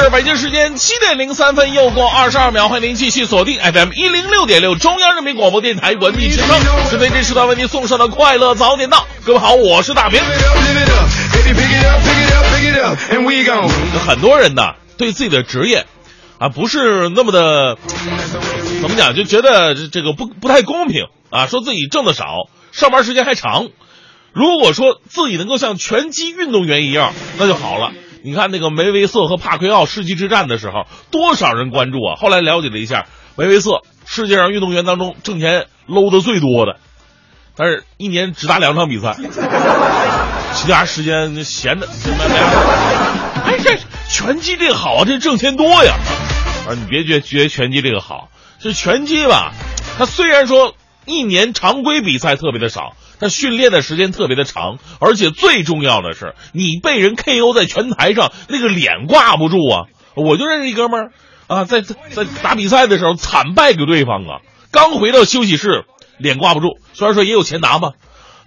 是北京时间七点零三分，又过二十二秒，欢迎您继续锁定 FM 一零六点六中央人民广播电台文艺之声，针对这时段为您送上的快乐早点到。各位好，我是大明。很多人呢，对自己的职业啊，不是那么的怎么讲，就觉得这个不不太公平啊，说自己挣的少，上班时间还长。如果说自己能够像拳击运动员一样，那就好了。你看那个梅维瑟和帕奎奥世纪之战的时候，多少人关注啊！后来了解了一下，梅维瑟世界上运动员当中挣钱搂的最多的，但是一年只打两场比赛，其他时间闲的。哎，这拳击这个好啊，这挣钱多呀！啊，你别觉觉拳击这个好，这拳击吧，它虽然说一年常规比赛特别的少。他训练的时间特别的长，而且最重要的是，你被人 KO 在拳台上，那个脸挂不住啊！我就认识一哥们儿啊，在在打比赛的时候惨败给对方啊，刚回到休息室，脸挂不住。虽然说也有钱拿嘛，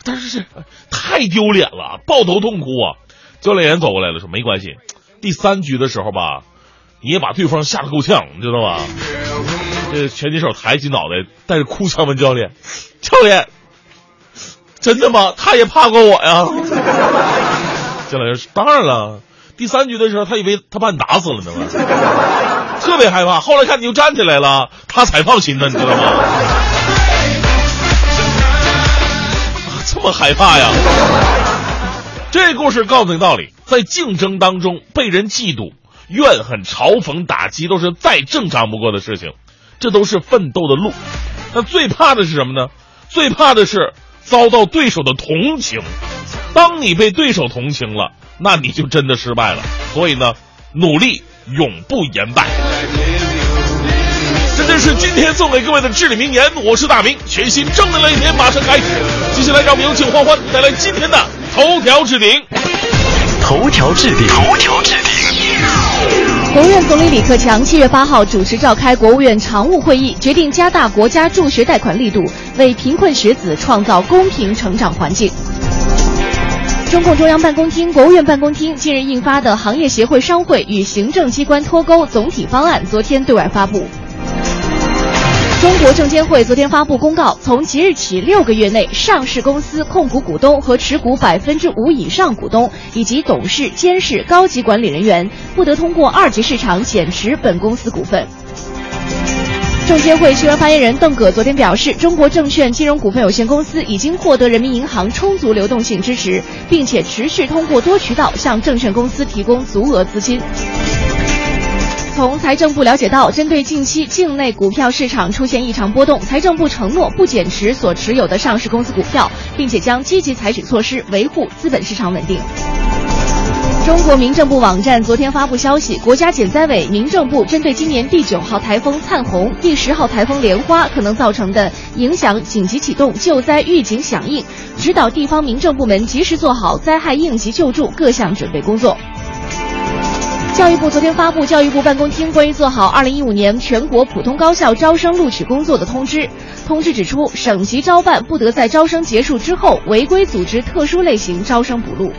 但是太丢脸了，抱头痛哭啊！教练员走过来了，说没关系，第三局的时候吧，你也把对方吓得够呛，你知道吧？这拳击手抬起脑袋，带着哭腔问教练：“ 教练。”真的吗？他也怕过我呀。教练说：“当然了，第三局的时候，他以为他把你打死了呢，特别害怕。后来看你又站起来了，他才放心呢，你知道吗？这么害怕呀？这故事告诉你道理：在竞争当中，被人嫉妒、怨恨、嘲讽、打击，都是再正常不过的事情，这都是奋斗的路。那最怕的是什么呢？最怕的是。”遭到对手的同情，当你被对手同情了，那你就真的失败了。所以呢，努力永不言败。这就是今天送给各位的至理名言。我是大明，全新正能量一天马上开始。接下来让我们有请欢欢带来今天的头条置顶。头条置顶。头条置顶。国务院总理李克强七月八号主持召开国务院常务会议，决定加大国家助学贷款力度，为贫困学子创造公平成长环境。中共中央办公厅、国务院办公厅近日印发的《行业协会商会与行政机关脱钩总体方案》昨天对外发布。中国证监会昨天发布公告，从即日起六个月内，上市公司控股股东和持股百分之五以上股东以及董事、监事、高级管理人员不得通过二级市场减持本公司股份。证监会新闻发言人邓戈昨天表示，中国证券金融股份有限公司已经获得人民银行充足流动性支持，并且持续通过多渠道向证券公司提供足额资金。从财政部了解到，针对近期境内股票市场出现异常波动，财政部承诺不减持所持有的上市公司股票，并且将积极采取措施维护资本市场稳定。中国民政部网站昨天发布消息，国家减灾委、民政部针对今年第九号台风灿鸿、第十号台风莲花可能造成的影响，紧急启动救灾预警响应，指导地方民政部门及时做好灾害应急救助各项准备工作。教育部昨天发布教育部办公厅关于做好二零一五年全国普通高校招生录取工作的通知。通知指出，省级招办不得在招生结束之后违规组织特殊类型招生补录。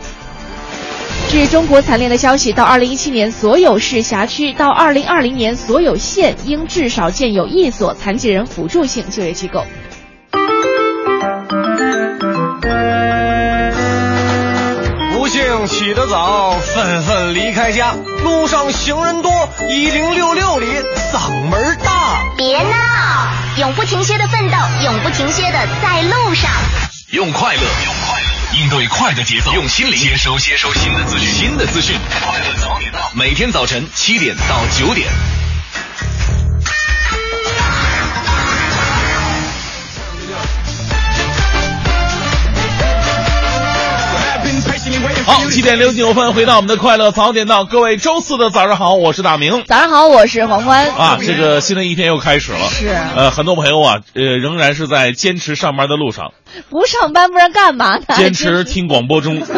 据中国残联的消息，到二零一七年，所有市辖区到二零二零年，所有县应至少建有一所残疾人辅助性就业机构。起得早，纷纷离开家，路上行人多，一零六六里嗓门大。别闹，永不停歇的奋斗，永不停歇的在路上。用快乐，用快乐。应对快的节奏，用心灵接收接收新的资讯，新的资讯。快乐早点到，每天早晨七点到九点。好，七点零九分，回到我们的快乐早点到，各位周四的早上好，我是大明。早上好，我是黄欢。啊，这个新的一天又开始了。是呃，很多朋友啊，呃，仍然是在坚持上班的路上，不上班不然干嘛呢？坚持听广播中。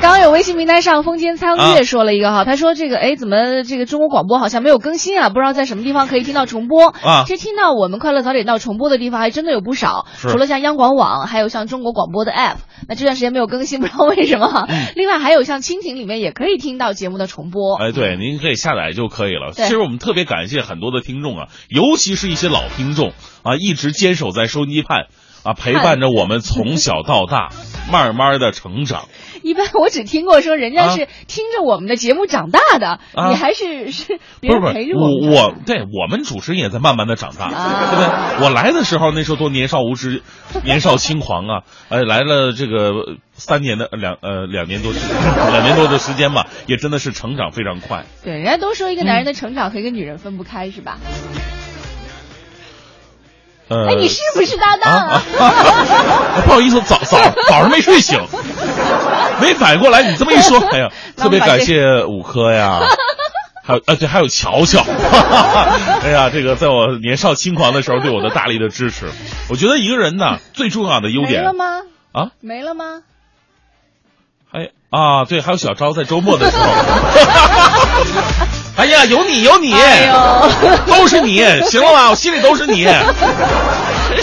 刚刚有微信平台上，风间苍月说了一个哈，他说这个哎，怎么这个中国广播好像没有更新啊？不知道在什么地方可以听到重播啊其实听到我们快乐早点到重播的地方还真的有不少，除了像央广网，还有像中国广播的 app。那这段时间没有更新，不知道为什么。另外还有像蜻蜓里面也可以听到节目的重播。哎，对，您可以下载就可以了。其实我们特别感谢很多的听众啊，尤其是一些老听众啊，一直坚守在收音机畔啊，陪伴着我们从小到大，慢慢的成长。一般我只听过说人家啊是听着我们的节目长大的，啊你还是是别不是不是人陪着，们我我对我们主持人也在慢慢的长大，啊对不对？我来的时候那时候多年少无知，年少轻狂啊！哎，来了这个三年的两呃两年多时两年多的时间吧，也真的是成长非常快。对，人家都说一个男人的成长和一个女人分不开，是吧？呃，哎，你是不是搭档啊啊！不好意思，早早 早上没睡醒，没反应过来。你这么一说，哎呀，特别感谢五科呀，还有啊对，还有乔乔，哎呀，这个在我年少轻狂的时候对我的大力的支持。我觉得一个人呢，最重要的优点没了吗？啊，没了吗？还啊，对，还有小昭在周末的时候，哎呀，有你有你，都是你，行了吧？我心里都是你，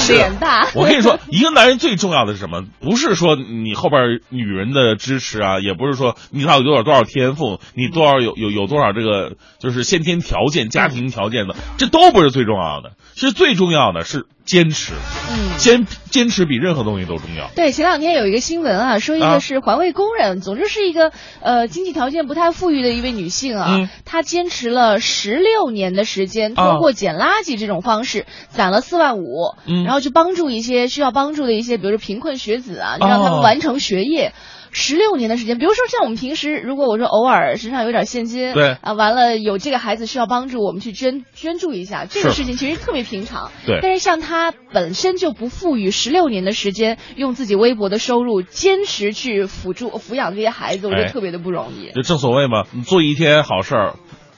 脸大我跟你说，一个男人最重要的是什么？不是说你后边女人的支持啊，也不是说你到底多少多少天赋，你多少有有有多少这个就是先天条件、家庭条件的，这都不是最重要的。其实最重要的是坚持，嗯。坚坚持比任何东西都重要。对，前两天有一个新闻啊，说一啊个是环卫工人，总之是一个呃经济条件不太富裕的一位女性啊，嗯她坚持了十六年的时间，通过捡垃圾这种方式攒了四万五，嗯然后去帮助一些需要帮助的一些，比如说贫困学子啊，让他们哦完成学业。十六年的时间，比如说像我们平时，如果我说偶尔身上有点现金，对啊，完了有这个孩子需要帮助，我们去捐捐助一下，这个事情其实特别平常。对但是像他本身就不富裕，十六年的时间，用自己微薄的收入坚持去辅助抚养这些孩子，我觉得哎特别的不容易。就正所谓嘛，你做一天好事儿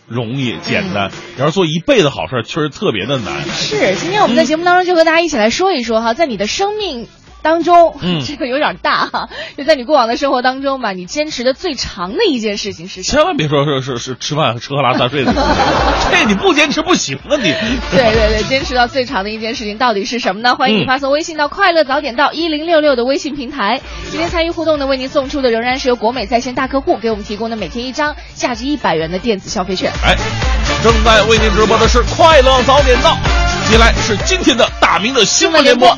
容易简单，然后做一辈子好事儿确实特别的难。是，今天我们在节目当中就和大家一起来说一说哈，在你的生命。当中，嗯 这个有点大哈，就在你过往的生活当中吧，你坚持的最长的一件事情是什么？千万别说是是是吃饭吃喝拉撒睡的，这你不坚持不行啊你。对对对，坚持到最长的一件事情到底是什么呢？欢迎你嗯发送微信到“快乐早点到一零六六”的微信平台。今天参与互动的，为您送出的仍然是由国美在线大客户给我们提供的每天一张价值一百元的电子消费券。哎，正在为您直播的是快乐早点到，接下来是今天的大明的新闻联播。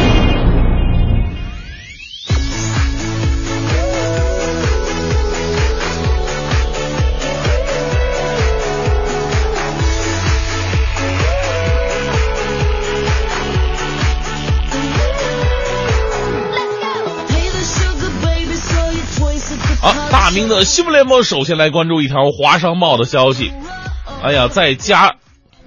好，大明的新闻联播首先来关注一条华商报的消息。哎呀，在家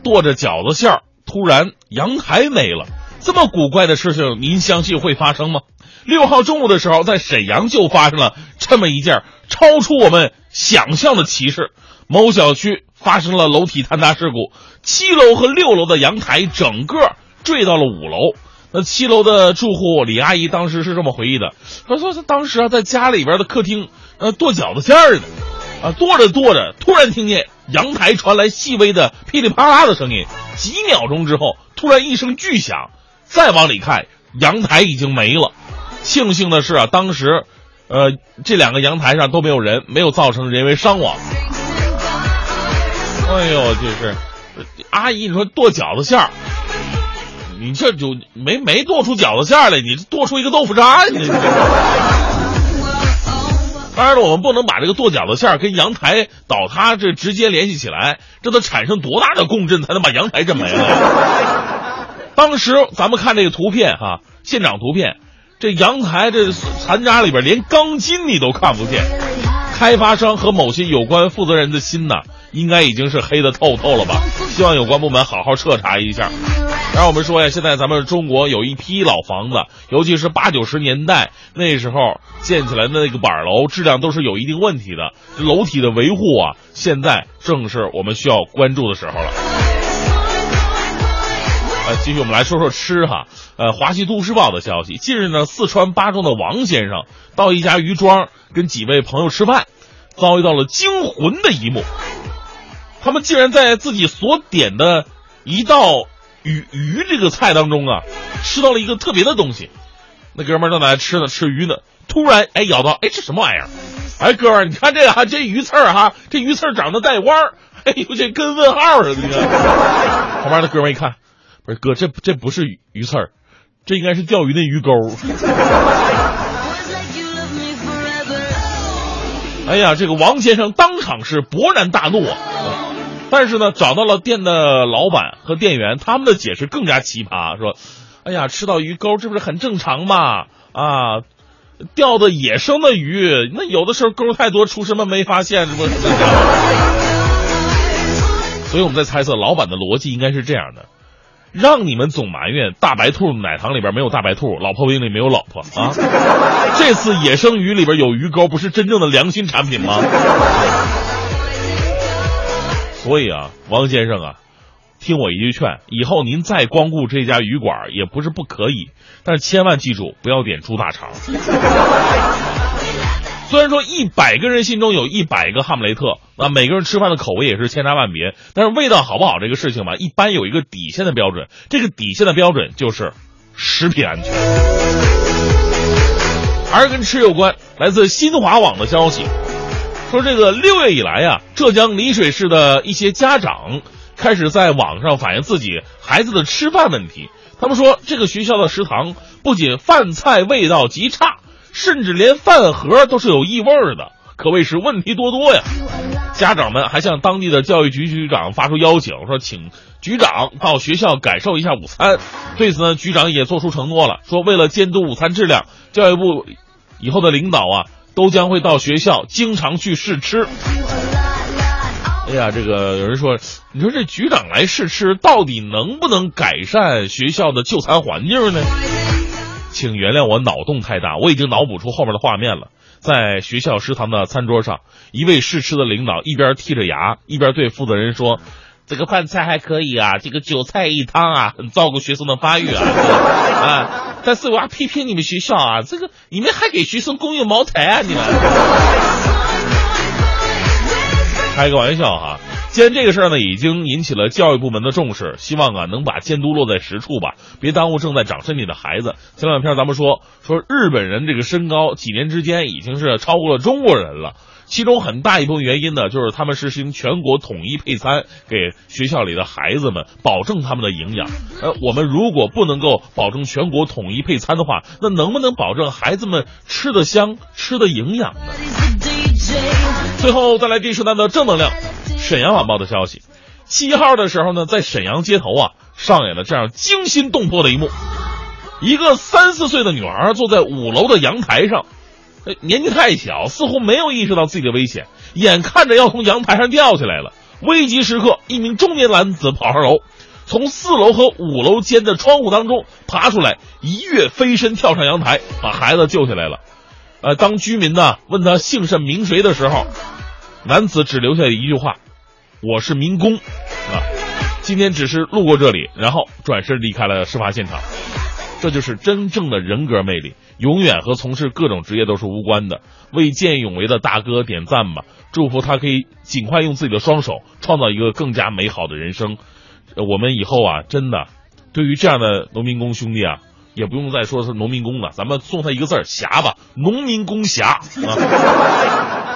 剁着饺子馅儿，突然阳台没了，这么古怪的事情，您相信会发生吗？六号中午的时候，在沈阳就发生了这么一件超出我们想象的奇事。某小区发生了楼体坍塌事故，七楼和六楼的阳台整个坠到了五楼。那七楼的住户李阿姨当时是这么回忆的，她说她当时啊在家里边的客厅，呃剁饺子馅儿呢，啊剁着剁着，突然听见阳台传来细微的噼里啪啦的声音，几秒钟之后，突然一声巨响，再往里看，阳台已经没了。庆幸的是啊，当时，呃这两个阳台上都没有人，没有造成人为伤亡。哎呦，就是阿姨，你说剁饺子馅儿。你这就没没剁出饺子馅来，你剁出一个豆腐渣，你。当然了，我们不能把这个跺脚的线儿跟阳台倒塌这直接联系起来，这得产生多大的共振才能把阳台震没了？当时咱们看这个图片哈，现场图片，这阳台这残渣里边连钢筋你都看不见，开发商和某些有关负责人的心呐，应该已经是黑的透透了吧？希望有关部门好好彻查一下。然后我们说呀，现在咱们中国有一批老房子，尤其是八九十年代那时候建起来的那个板楼，质量都是有一定问题的。楼体的维护啊，现在正是我们需要关注的时候了。呃，继续我们来说说吃哈。呃，华西都市报的消息，近日呢，四川巴中的王先生到一家鱼庄跟几位朋友吃饭，遭遇到了惊魂的一幕。他们竟然在自己所点的一道鱼鱼这个菜当中啊，吃到了一个特别的东西。那哥们儿正在吃呢，吃鱼呢，突然哎咬到，哎这什么玩意儿？哎哥们儿，你看这个哈，这鱼刺儿哈，这鱼刺儿长得带弯儿，哎呦这跟问号似的。旁边的哥们儿一看，不是哥，这这不是鱼鱼刺儿，这应该是钓鱼的鱼钩。哎呀，这个王先生当场是勃然大怒啊！但是呢，找到了店的老板和店员，他们的解释更加奇葩，说：“哎呀，吃到鱼钩，这不是很正常吗？啊，钓的野生的鱼，那有的时候钩太多，厨师们没发现，这不。” 所以我们在猜测，老板的逻辑应该是这样的：让你们总埋怨大白兔奶糖里边没有大白兔，老婆饼里没有老婆啊！这次野生鱼里边有鱼钩，不是真正的良心产品吗？所以啊，王先生啊，听我一句劝，以后您再光顾这家鱼馆也不是不可以，但是千万记住不要点猪大肠。虽然说一百个人心中有一百个哈姆雷特，那每个人吃饭的口味也是千差万别，但是味道好不好这个事情吧，一般有一个底线的标准，这个底线的标准就是食品安全。还是跟吃有关，来自新华网的消息。说这个六月以来啊，浙江丽水市的一些家长开始在网上反映自己孩子的吃饭问题。他们说，这个学校的食堂不仅饭菜味道极差，甚至连饭盒都是有异味的，可谓是问题多多呀。家长们还向当地的教育局局长发出邀请，说请局长到学校感受一下午餐。对此呢，局长也做出承诺了，说为了监督午餐质量，教育部以后的领导啊。都将会到学校经常去试吃。哎呀，这个有人说，你说这局长来试吃，到底能不能改善学校的就餐环境呢？请原谅我脑洞太大，我已经脑补出后面的画面了。在学校食堂的餐桌上，一位试吃的领导一边剔着牙，一边对负责人说：“这个饭菜还可以啊，这个韭菜一汤啊，很照顾学生的发育啊。”啊。但是我要批评你们学校啊，这个你们还给学生供应茅台啊！你们 开个玩笑哈。既然这个事儿呢已经引起了教育部门的重视，希望啊能把监督落在实处吧，别耽误正在长身体的孩子。前两天咱们说说日本人这个身高几年之间已经是超过了中国人了。其中很大一部分原因呢，就是他们实行全国统一配餐，给学校里的孩子们保证他们的营养。呃，我们如果不能够保证全国统一配餐的话，那能不能保证孩子们吃的香、吃的营养呢？最后再来第十单的正能量，沈阳晚报的消息，七号的时候呢，在沈阳街头啊，上演了这样惊心动魄的一幕：一个三四岁的女孩坐在五楼的阳台上。年纪太小，似乎没有意识到自己的危险，眼看着要从阳台上掉下来了。危急时刻，一名中年男子跑上楼，从四楼和五楼间的窗户当中爬出来，一跃飞身跳上阳台，把孩子救下来了。呃，当居民呢问他姓甚名谁的时候，男子只留下一句话：“我是民工，啊，今天只是路过这里，然后转身离开了事发现场。”这就是真正的人格魅力。永远和从事各种职业都是无关的。为见义勇为的大哥点赞吧！祝福他可以尽快用自己的双手创造一个更加美好的人生。我们以后啊，真的，对于这样的农民工兄弟啊，也不用再说是农民工了，咱们送他一个字儿侠吧，农民工侠啊。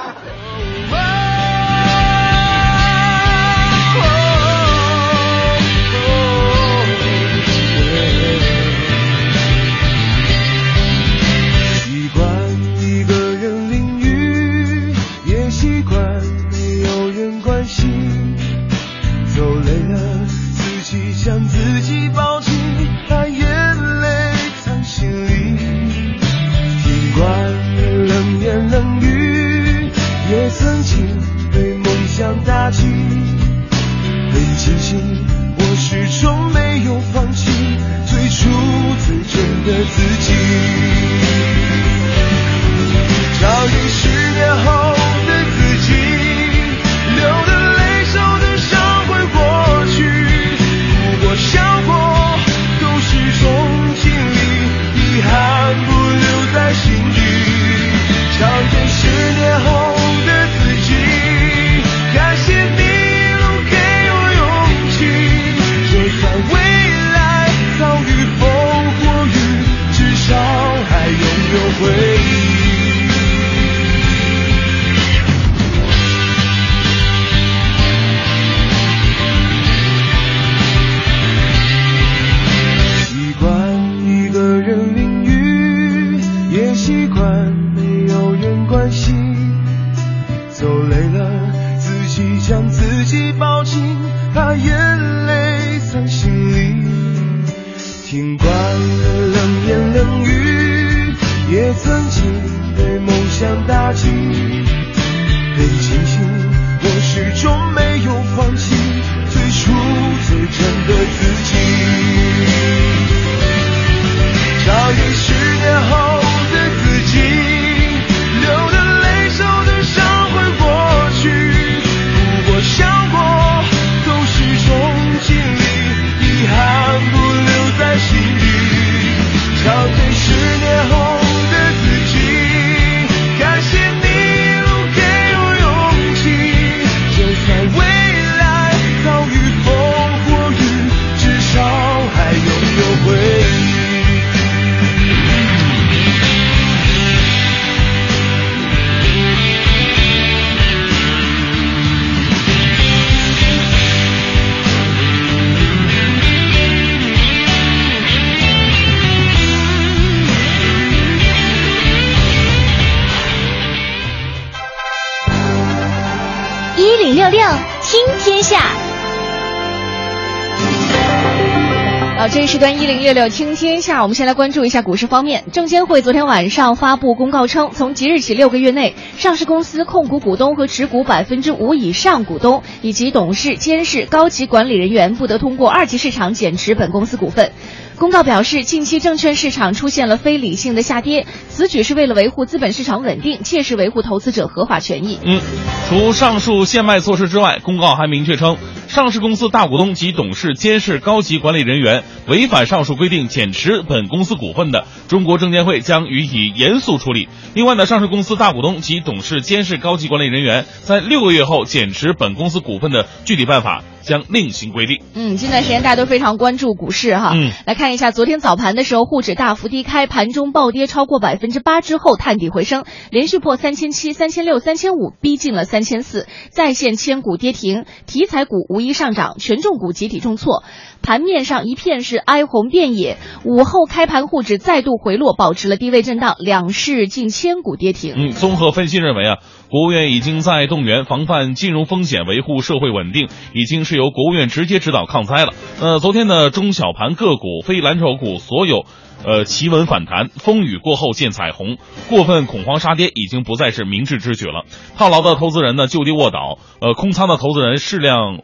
端一零六六听天下，我们先来关注一下股市方面。证监会昨天晚上发布公告称，从即日起六个月内，上市公司控股股东和持股百分之五以上股东以及董事、监事、高级管理人员不得通过二级市场减持本公司股份。公告表示，近期证券市场出现了非理性的下跌，此举是为了维护资本市场稳定，切实维护投资者合法权益。嗯，除上述限卖措施之外，公告还明确称，上市公司大股东及董事、监事、高级管理人员违反上述规定减持本公司股份的，中国证监会将予以严肃处理。另外呢，上市公司大股东及董事、监事、高级管理人员在六个月后减持本公司股份的具体办法将另行规定。嗯，近段时间大家都非常关注股市哈。嗯，来看一下，昨天早盘的时候，沪指大幅低开，盘中暴跌超过百分之八之后探底回升，连续破三千七、三千六、三千五，逼近了三千四，再现千股跌停，题材股无一上涨，权重股集体重挫。盘面上一片是哀鸿遍野，午后开盘沪指再度回落，保持了低位震荡，两市近千股跌停。嗯，综合分析认为啊，国务院已经在动员防范金融风险，维护社会稳定，已经是由国务院直接指导抗灾了。呃，昨天的中小盘个股、非蓝筹股所有。呃，企稳反弹，风雨过后见彩虹。过分恐慌杀跌已经不再是明智之举了。套牢的投资人呢就地卧倒，呃，空仓的投资人适量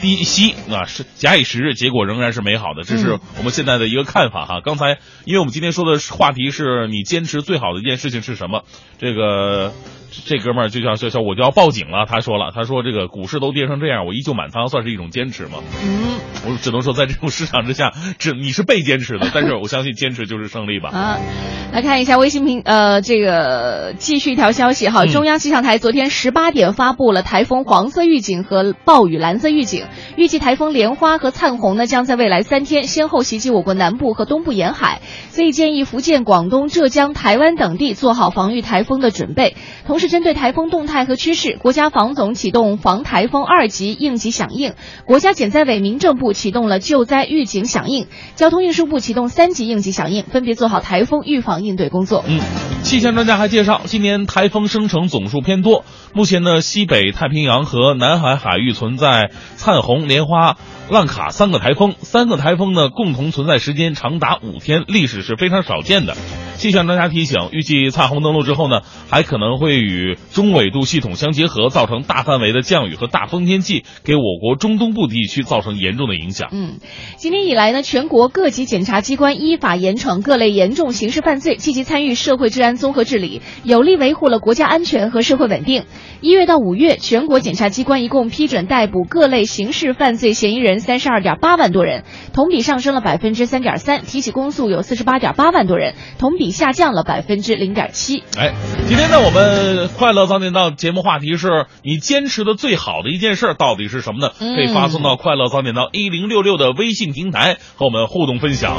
低息啊，是假以时日，结果仍然是美好的。这是我们现在的一个看法哈。刚才，因为我们今天说的话题是你坚持最好的一件事情是什么？这个这哥们儿就叫叫叫我就要报警了。他说了，他说这个股市都跌成这样，我依旧满仓，算是一种坚持吗？嗯，我只能说在这种市场之下，只你是被坚持的，但是我相信坚持就是胜利吧。啊，来看一下微信平呃这个继续一条消息哈，嗯中央气象台昨天十八点发布了台风黄色预警和暴雨蓝色预警，预计台风莲花和灿红呢将在未来三天先后袭击我国南部和东部沿海，所以建议福建、广东、浙江、台湾等地做好防御台风的准备。同时，针对台风动态和趋势，国家防总启动防台风二级应急响应，国家减灾委、民政部启动了救灾预警响应，交通运输部启动三级应急响应，分别做好台风预防应对工作。嗯，气象专家还介绍，今年台风生成总数偏多。目前呢，西北太平洋和南海海域存在灿红、莲花、浪卡三个台风，三个台风呢共同存在时间长达五天，历史是非常少见的。气象专家提醒，预计灿红登陆之后呢，还可能会与中纬度系统相结合，造成大范围的降雨和大风天气，给我国中东部地区造成严重的影响。嗯，今年以来呢，全国各级检察机关依法严惩各类严重刑事犯罪，积极参与社会治安综合治理，有力维护了国家安全和社会稳定。一月到五月，全国检察机关一共批准逮捕各类刑事犯罪嫌疑人三十二点八万多人，同比上升了百分之三点三；提起公诉有四十八点八万多人，同比下降了百分之零点七。哎，今天呢，我们快乐早点到节目话题是你坚持的最好的一件事到底是什么呢？嗯可以发送到快乐早点到一零六六的微信平台和我们互动分享。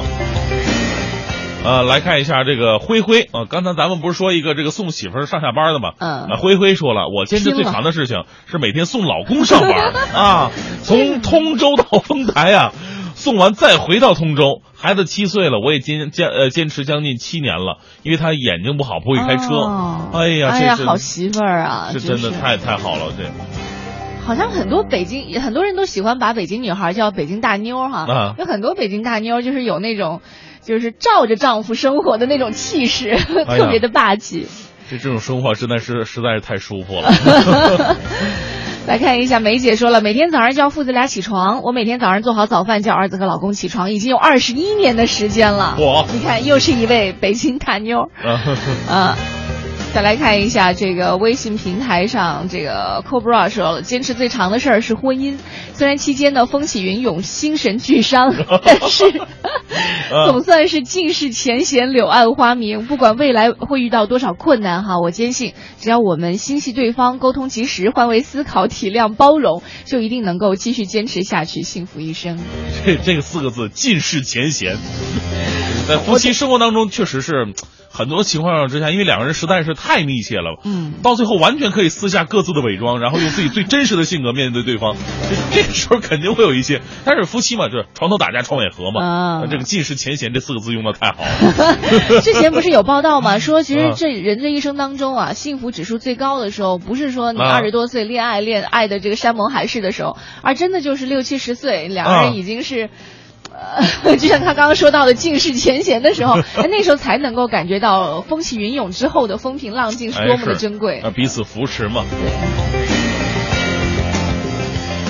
呃，来看一下这个灰灰。呃，刚才咱们不是说一个这个送媳妇儿上下班的吗？嗯。那灰灰说了，我坚持最长的事情是每天送老公上班。啊，从通州到丰台啊，送完再回到通州。孩子七岁了，我也坚坚呃坚持将近七年了，因为他眼睛不好，不会开车。哦。哎呀，哎呀，这是好媳妇儿啊，这真真的太太好了，这。好像很多北京很多人都喜欢把北京女孩叫北京大妞儿哈，啊。有很多北京大妞儿就是有那种就是照着丈夫生活的那种气势，哎特别的霸气。这这种生活真的是实在是太舒服了。来看一下，梅姐说了，每天早上叫父子俩起床，我每天早上做好早饭叫儿子和老公起床，已经有二十一年的时间了。我你看，又是一位北京大妞儿。啊。再来看一下这个微信平台上，这个 Cobra 说了，坚持最长的事儿是婚姻。虽然期间呢风起云涌、心神俱伤，但是 总算是尽释前嫌、柳暗花明。不管未来会遇到多少困难哈，我坚信只要我们心系对方、沟通及时、换位思考、体谅包容，就一定能够继续坚持下去，幸福一生。这 这个四个字尽释前嫌，在夫妻生活当中确实是。很多情况之下，因为两个人实在是太密切了，嗯，到最后完全可以撕下各自的伪装，然后用自己最真实的性格面对对方。这这个时候肯定会有一些，但是夫妻嘛，就是床头打架床尾和嘛。啊这个尽释前嫌这四个字用的太好了。之前不是有报道吗？说其实啊这人这一生当中啊，幸福指数最高的时候，不是说你啊二十多岁恋爱恋爱的这个山盟海誓的时候，而真的就是六七十岁，两个啊人已经是。呃，就像他刚刚说到的尽释前嫌的时候，哎那时候才能够感觉到风起云涌之后的风平浪静是多么的珍贵。啊，彼此扶持嘛。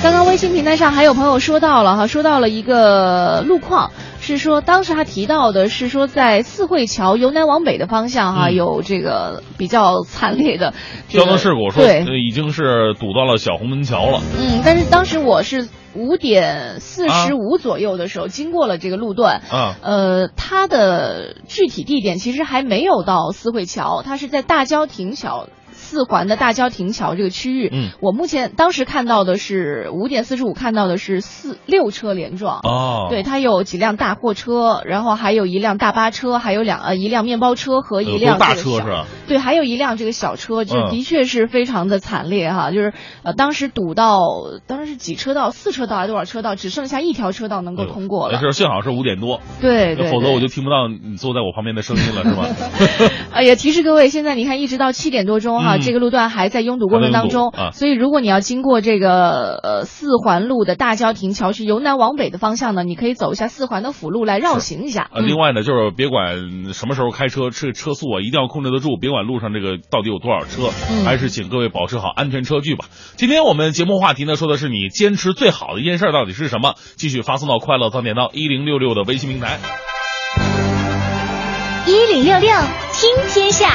刚刚微信平台上还有朋友说到了哈，说到了一个路况，是说当时他提到的是说在四惠桥由南往北的方向哈、嗯有这个比较惨烈的、这个交通事故说对，呃已经是堵到了小红门桥了。嗯，但是当时我是五点四十五左右的时候、经过了这个路段，啊呃，它的具体地点其实还没有到四惠桥，它是在大郊亭桥。四环的大郊亭桥这个区域，嗯，我目前当时看到的是五点四十五看到的是四六车连撞，哦，对，它有几辆大货车，然后还有一辆大巴车，还有两呃一辆面包车和一辆有大车是吧？对，还有一辆这个小车，就嗯。的确是非常的惨烈哈，就是呃当时堵到当时是几车道，四车道还是多少车道，只剩下一条车道能够通过了。那时候幸好是五点多，对对，否则我就听不到你坐在我旁边的声音了，是吧？哎呀，提示各位，现在你看，一直到七点多钟哈、嗯这个路段还在拥堵过程当中，所以如果你要经过这个呃四环路的大郊亭桥是由南往北的方向呢，你可以走一下四环的辅路来绕行一下。呃，另外呢，就是别管什么时候开车，车车速啊一定要控制得住，别管路上这个到底有多少车，嗯还是请各位保持好安全车距吧。今天我们节目话题呢，说的是你坚持最好的一件事到底是什么？继续发送到快乐早点到一零六六的微信平台。一零六六听天下，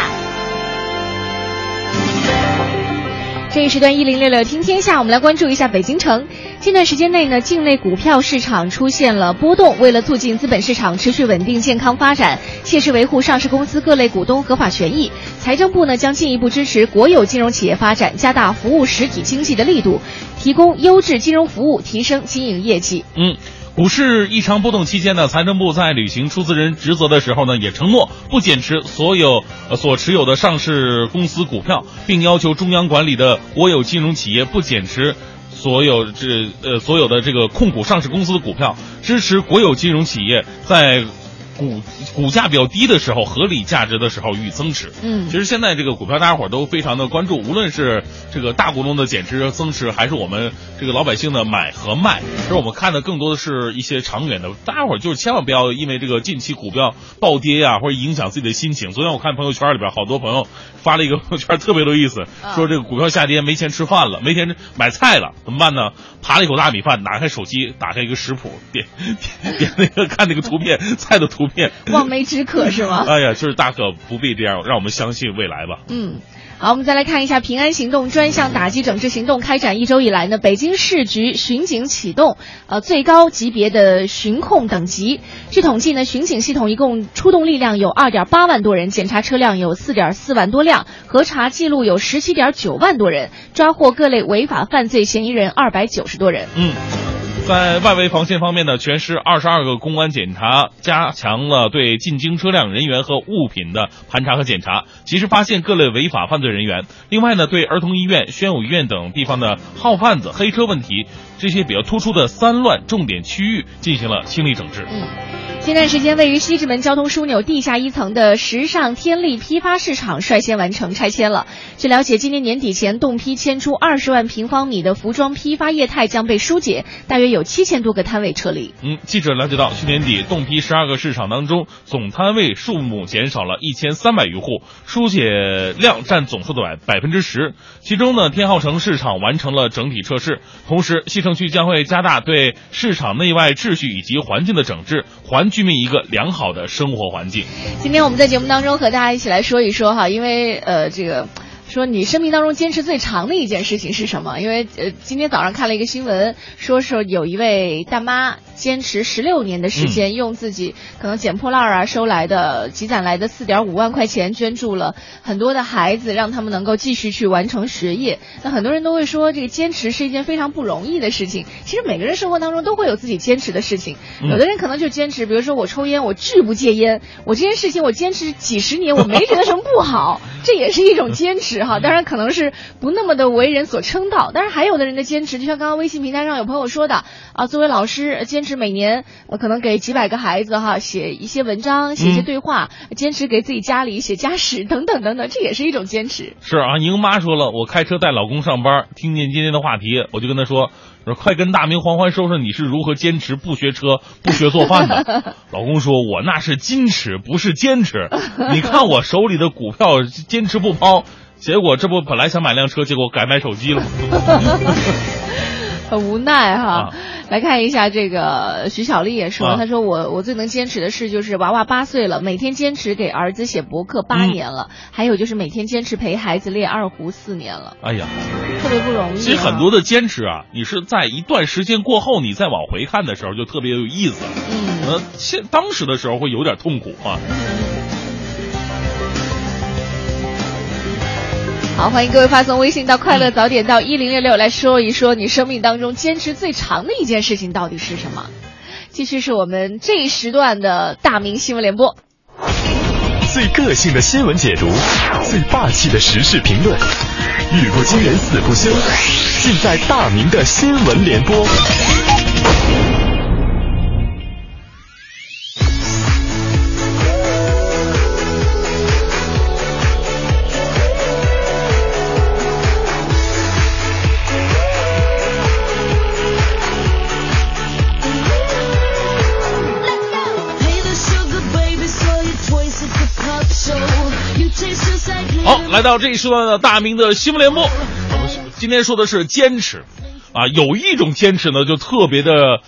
这一时段一零六六听天下，我们来关注一下北京城。近段时间内呢，境内股票市场出现了波动。为了促进资本市场持续稳定健康发展，切实维护上市公司各类股东合法权益，财政部呢将进一步支持国有金融企业发展，加大服务实体经济的力度，提供优质金融服务，提升经营业绩。嗯。股市异常波动期间呢，财政部在履行出资人职责的时候呢，也承诺不减持所有所持有的上市公司股票，并要求中央管理的国有金融企业不减持所有这呃所有的这个控股上市公司的股票，支持国有金融企业在股股价比较低的时候，合理价值的时候予以增持。嗯其实现在这个股票大家伙儿都非常的关注，无论是这个大股东的减持增持，还是我们这个老百姓的买和卖，其实我们看的更多的是一些长远的。大家伙儿就是千万不要因为这个近期股票暴跌呀、或者影响自己的心情。昨天我看朋友圈里边好多朋友发了一个朋 友圈，特别有意思，说这个股票下跌没钱吃饭了，没钱买菜了，怎么办呢？扒了一口大米饭，打开手机，打开一个食谱，点点点那个看那个图片，菜的图片。望梅止渴是吗？哎呀，就是大可不必这样，让我们相信未来吧。嗯，好，我们再来看一下平安行动专项打击整治行动开展一周以来呢，北京市局巡警启动呃最高级别的巡控等级。据统计呢，巡警系统一共出动力量有二点八万多人，检查车辆有四点四万多辆，核查记录有十七点九万多人，抓获各类违法犯罪嫌疑人二百九十多人。嗯。在外围防线方面呢，全市二十二个公安检查加强了对进京车辆人员和物品的盘查和检查，及时发现各类违法犯罪人员。另外呢，对儿童医院、宣武医院等地方的号贩子、黑车问题这些比较突出的三乱重点区域进行了清理整治。嗯，前段时间，位于西直门交通枢纽地下一层的时尚天利批发市场率先完成拆迁了。据了解，今年年底前，动批迁出二十万平方米的服装批发业态将被疏解，大约有七千多个摊位撤离。嗯，记者了解到，去年底动批十二个市场当中，总摊位数目减少了一千三百余户，疏解量占总数的百百分之十。其中呢，天浩城市场完成了整体撤市，同时西城区将会加大对市场内外秩序以及环境的整治，还居民一个良好的生活环境。今天我们在节目当中和大家一起来说一说哈，因为呃这个。说你生命当中坚持最长的一件事情是什么？因为呃，今天早上看了一个新闻，说是有一位大妈坚持十六年的时间，用自己可能捡破烂啊收来的积攒来的四点五万块钱，捐助了很多的孩子，让他们能够继续去完成学业。那很多人都会说，这个坚持是一件非常不容易的事情。其实每个人生活当中都会有自己坚持的事情，有的人可能就坚持，比如说我抽烟，我拒不戒烟，我这件事情我坚持几十年，我没觉得什么不好，这也是一种坚持。哈，当然可能是不那么的为人所称道，但是还有的人的坚持，就像刚刚微信平台上有朋友说的啊，作为老师，坚持每年呃可能给几百个孩子哈写一些文章，写一些对话，坚持给自己家里写家史等等等等，这也是一种坚持。是啊，莹妈说了，我开车带老公上班，听见今天的话题，我就跟他说，说快跟大明欢欢说说你是如何坚持不学车、不学做饭的。老公说，我那是矜持，不是坚持。你看我手里的股票，坚持不抛。结果这不本来想买辆车，结果改买手机了，很无奈哈。来看一下这个徐小丽也说，她说我我最能坚持的事就是娃娃八岁了，每天坚持给儿子写博客八年了，还有就是每天坚持陪孩子练二胡四年了。哎呀，特别不容易。其实很多的坚持啊，你是在一段时间过后，你再往回看的时候就特别有意思。嗯，呃，现当时的时候会有点痛苦啊。好，欢迎各位发送微信到“快乐早点到一零六六”来说一说你生命当中坚持最长的一件事情到底是什么？继续是我们这一时段的大明新闻联播，最个性的新闻解读，最霸气的时事评论，语不惊人死不休，尽在大明的新闻联播。来到这一时段的大明的新闻联播，我们今天说的是坚持，啊，有一种坚持呢，就特别的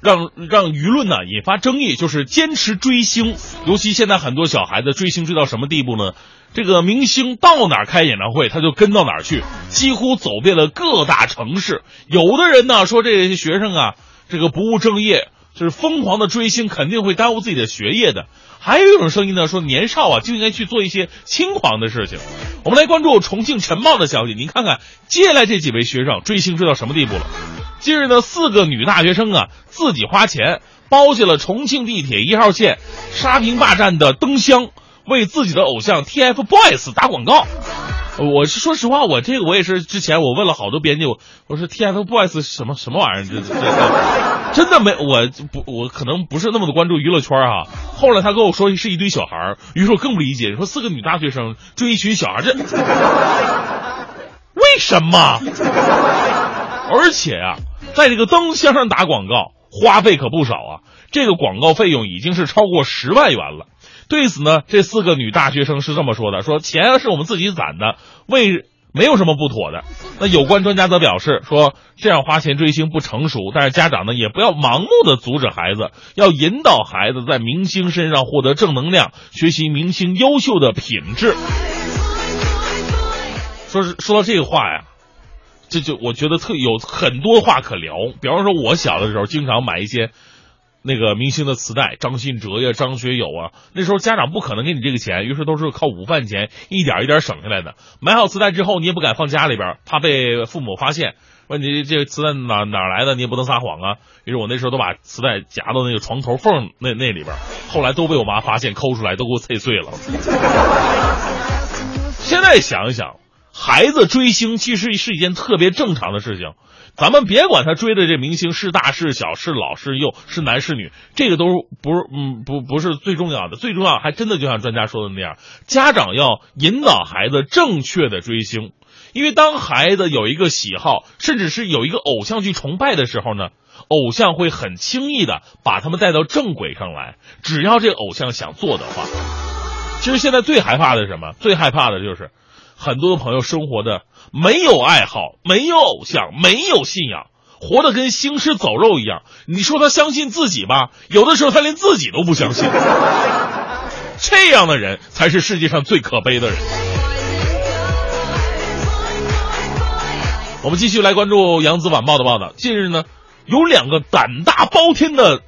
让让舆论呢引发争议，就是坚持追星。尤其现在很多小孩子追星追到什么地步呢？这个明星到哪儿开演唱会，他就跟到哪儿去，几乎走遍了各大城市。有的人呢说，这些学生啊，这个不务正业，就是疯狂的追星，肯定会耽误自己的学业的。还有一种声音呢，说年少啊就应该去做一些轻狂的事情。我们来关注重庆晨报的消息，您看看接下来这几位学生追星追到什么地步了？近日呢，四个女大学生啊自己花钱包下了重庆地铁一号线沙坪坝站的灯箱，为自己的偶像 TFBOYS 打广告。我是说实话，我这个我也是之前我问了好多编辑，我我说 TFBOYS 什么什么玩意儿？这这真的没我不我可能不是那么的关注娱乐圈哈。后来他跟我说是一堆小孩，于是我更不理解，你说四个女大学生追一群小孩，这为什么？而且啊，在这个灯箱上打广告花费可不少啊，这个广告费用已经是超过十万元了。对此呢，这四个女大学生是这么说的：说钱是我们自己攒的，为没有什么不妥的。那有关专家则表示说，这样花钱追星不成熟，但是家长呢也不要盲目的阻止孩子，要引导孩子在明星身上获得正能量，学习明星优秀的品质。说是说到这个话呀，这就我觉得特有很多话可聊。比方说，我小的时候经常买一些。那个明星的磁带，张信哲呀、张学友啊，那时候家长不可能给你这个钱，于是都是靠午饭钱一点一点省下来的。买好磁带之后，你也不敢放家里边，怕被父母发现，问你这磁带哪哪来的，你也不能撒谎啊。于是我那时候都把磁带夹到那个床头缝那那里边，后来都被我妈发现，抠出来都给我碎碎了。现在想一想，孩子追星其实是一件特别正常的事情。咱们别管他追的这明星是大是小，是老是幼，是男是女，这个都不是嗯不不是最重要的，最重要还真的就像专家说的那样，家长要引导孩子正确的追星，因为当孩子有一个喜好，甚至是有一个偶像去崇拜的时候呢，偶像会很轻易的把他们带到正轨上来，只要这个偶像想做的话。其实现在最害怕的是什么？最害怕的就是很多朋友生活的没有爱好，没有偶像，没有信仰，活得跟行尸走肉一样。你说他相信自己吧，有的时候他连自己都不相信。这样的人才是世界上最可悲的人。我们继续来关注《扬子晚报》的报道。近日呢，有两个胆大包天的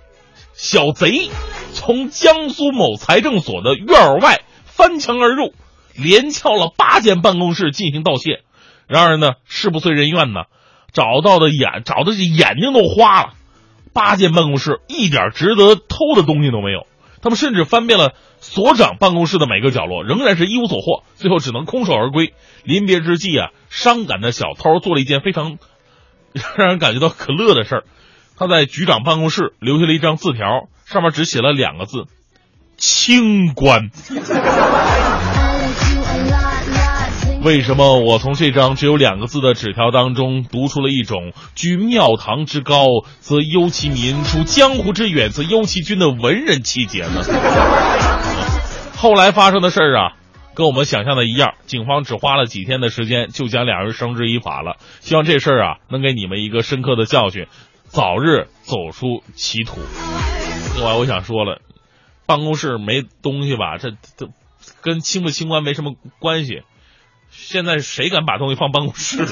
小贼，从江苏某财政所的院儿外翻墙而入，连撬了八间办公室进行盗窃。然而呢，事不遂人愿呢，找到的眼找的眼睛都花了，八间办公室一点值得偷的东西都没有。他们甚至翻遍了所长办公室的每个角落，仍然是一无所获，最后只能空手而归。临别之际啊，伤感的小偷做了一件非常 让人感觉到可乐的事儿，他在局长办公室留下了一张字条，上面只写了两个字：清官。为什么我从这张只有两个字的纸条当中读出了一种居庙堂之高则忧其民，处江湖之远则忧其君的文人气节呢？后来发生的事儿啊，跟我们想象的一样，警方只花了几天的时间就将两人绳之以法了。希望这事儿啊能给你们一个深刻的教训，早日走出歧途。另外，我想说了，办公室没东西吧，这这跟清不清官没什么关系。现在谁敢把东西放办公室？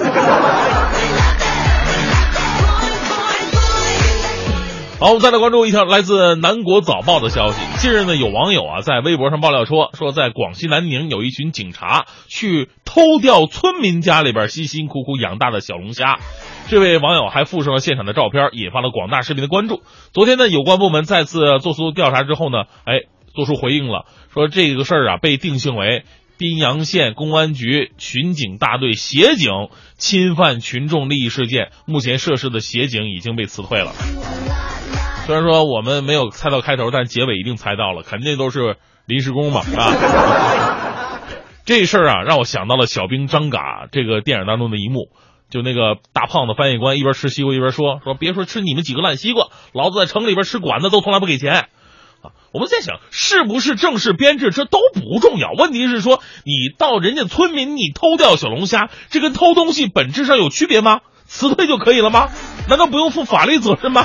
好，我们再来关注一条来自南国早报的消息。近日呢，有网友啊在微博上爆料说，说在广西南宁有一群警察去偷掉村民家里边辛辛苦苦养大的小龙虾。这位网友还附上了现场的照片，引发了广大市民的关注。昨天呢，有关部门再次做出调查之后呢，哎，做出回应了，说这个事儿啊被定性为。宾阳县公安局巡警大队协警侵犯群众利益事件，目前涉事的协警已经被辞退了。虽然说我们没有猜到开头，但结尾一定猜到了，肯定都是临时工嘛，啊？这事儿啊，让我想到了《小兵张嘎》这个电影当中的一幕，就那个大胖子翻译官一边吃西瓜一边说：“说别说吃你们几个烂西瓜，老子在城里边吃馆子都从来不给钱。”啊，我们在想，是不是正式编制，这都不重要。问题是说，你到人家村民，你偷掉小龙虾，这跟偷东西本质上有区别吗？辞退就可以了吗？难道不用负法律责任吗？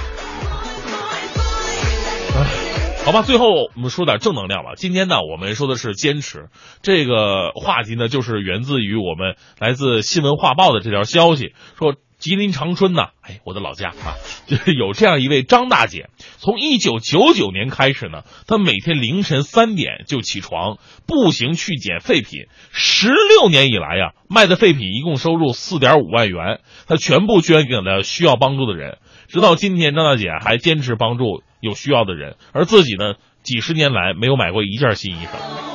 好吧，最后我们说点正能量吧。今天呢，我们说的是坚持这个话题呢，就是源自于我们来自新闻画报的这条消息，说。吉林长春呢，哎，我的老家啊，就是有这样一位张大姐，从一九九九年开始呢，她每天凌晨三点就起床步行去捡废品，十六年以来呀，卖的废品一共收入四点五万元，她全部捐给了需要帮助的人。直到今天，张大姐还坚持帮助有需要的人，而自己呢，几十年来没有买过一件新衣裳。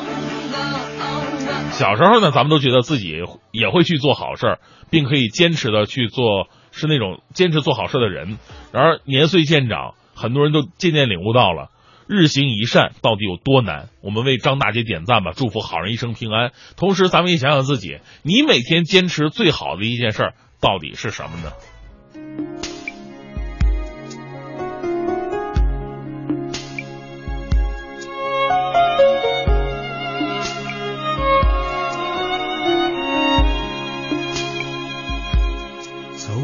小时候呢，咱们都觉得自己也会去做好事儿，并可以坚持的去做，是那种坚持做好事的人。然而年岁渐长，很多人都渐渐领悟到了日行一善到底有多难。我们为张大姐点赞吧，祝福好人一生平安。同时，咱们也想想自己，你每天坚持最好的一件事儿到底是什么呢？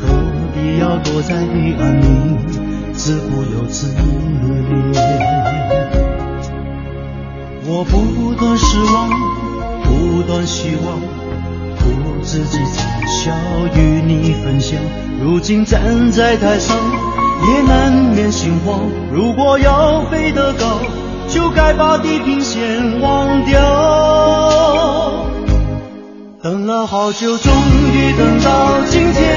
何必要躲在黑暗里，自顾又自怜。我不断失望，不断希望，苦自己嘲笑，与你分享。如今站在台上，也难免心慌。如果要飞得高，就该把地平线忘掉。等了好久，终于等到今天；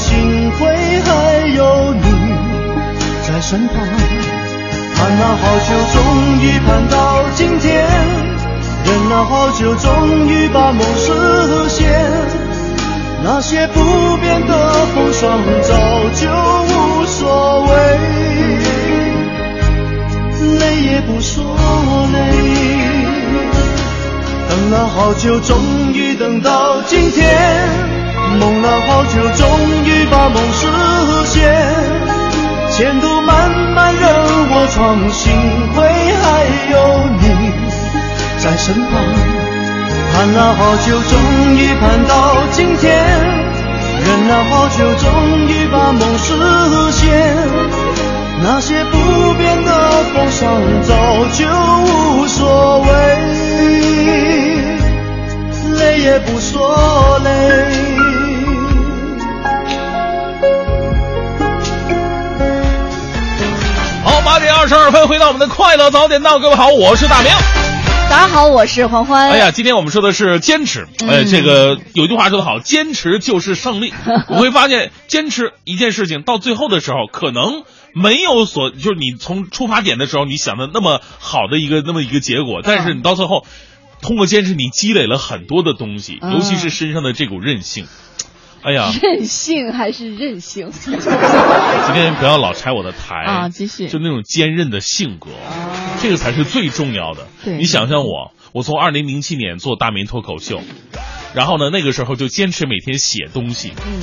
幸亏还有你在身旁。盼了好久，终于盼到今天；忍了好久，终于把梦实现。那些不变的风霜，早就无所谓，累也不说累。等了好久，终于等到今天；梦了好久，终于把梦实现。前途漫漫任我闯，幸亏还有你在身旁。盼了好久，终于盼到今天；忍了好久，终于把梦实现。那些不变的风霜，早就无所谓。累也不说累。好，八点二十二分，回到我们的快乐早点到，各位好，我是大明。大家好，我是黄欢。哎呀，今天我们说的是坚持。哎，这个有句话说得好，坚持就是胜利。我会发现，坚持一件事情到最后的时候，可能没有所，就是你从出发点的时候你想的那么好的一个那么一个结果，但是你到最后，通过坚持，你积累了很多的东西，嗯尤其是身上的这股韧性。哎呀，任性还是任性？今天不要老拆我的台。啊继续。就那种坚韧的性格，这个才是最重要的。对。你想想我，我从二零零七年做大明脱口秀，然后呢，那个时候就坚持每天写东西，嗯，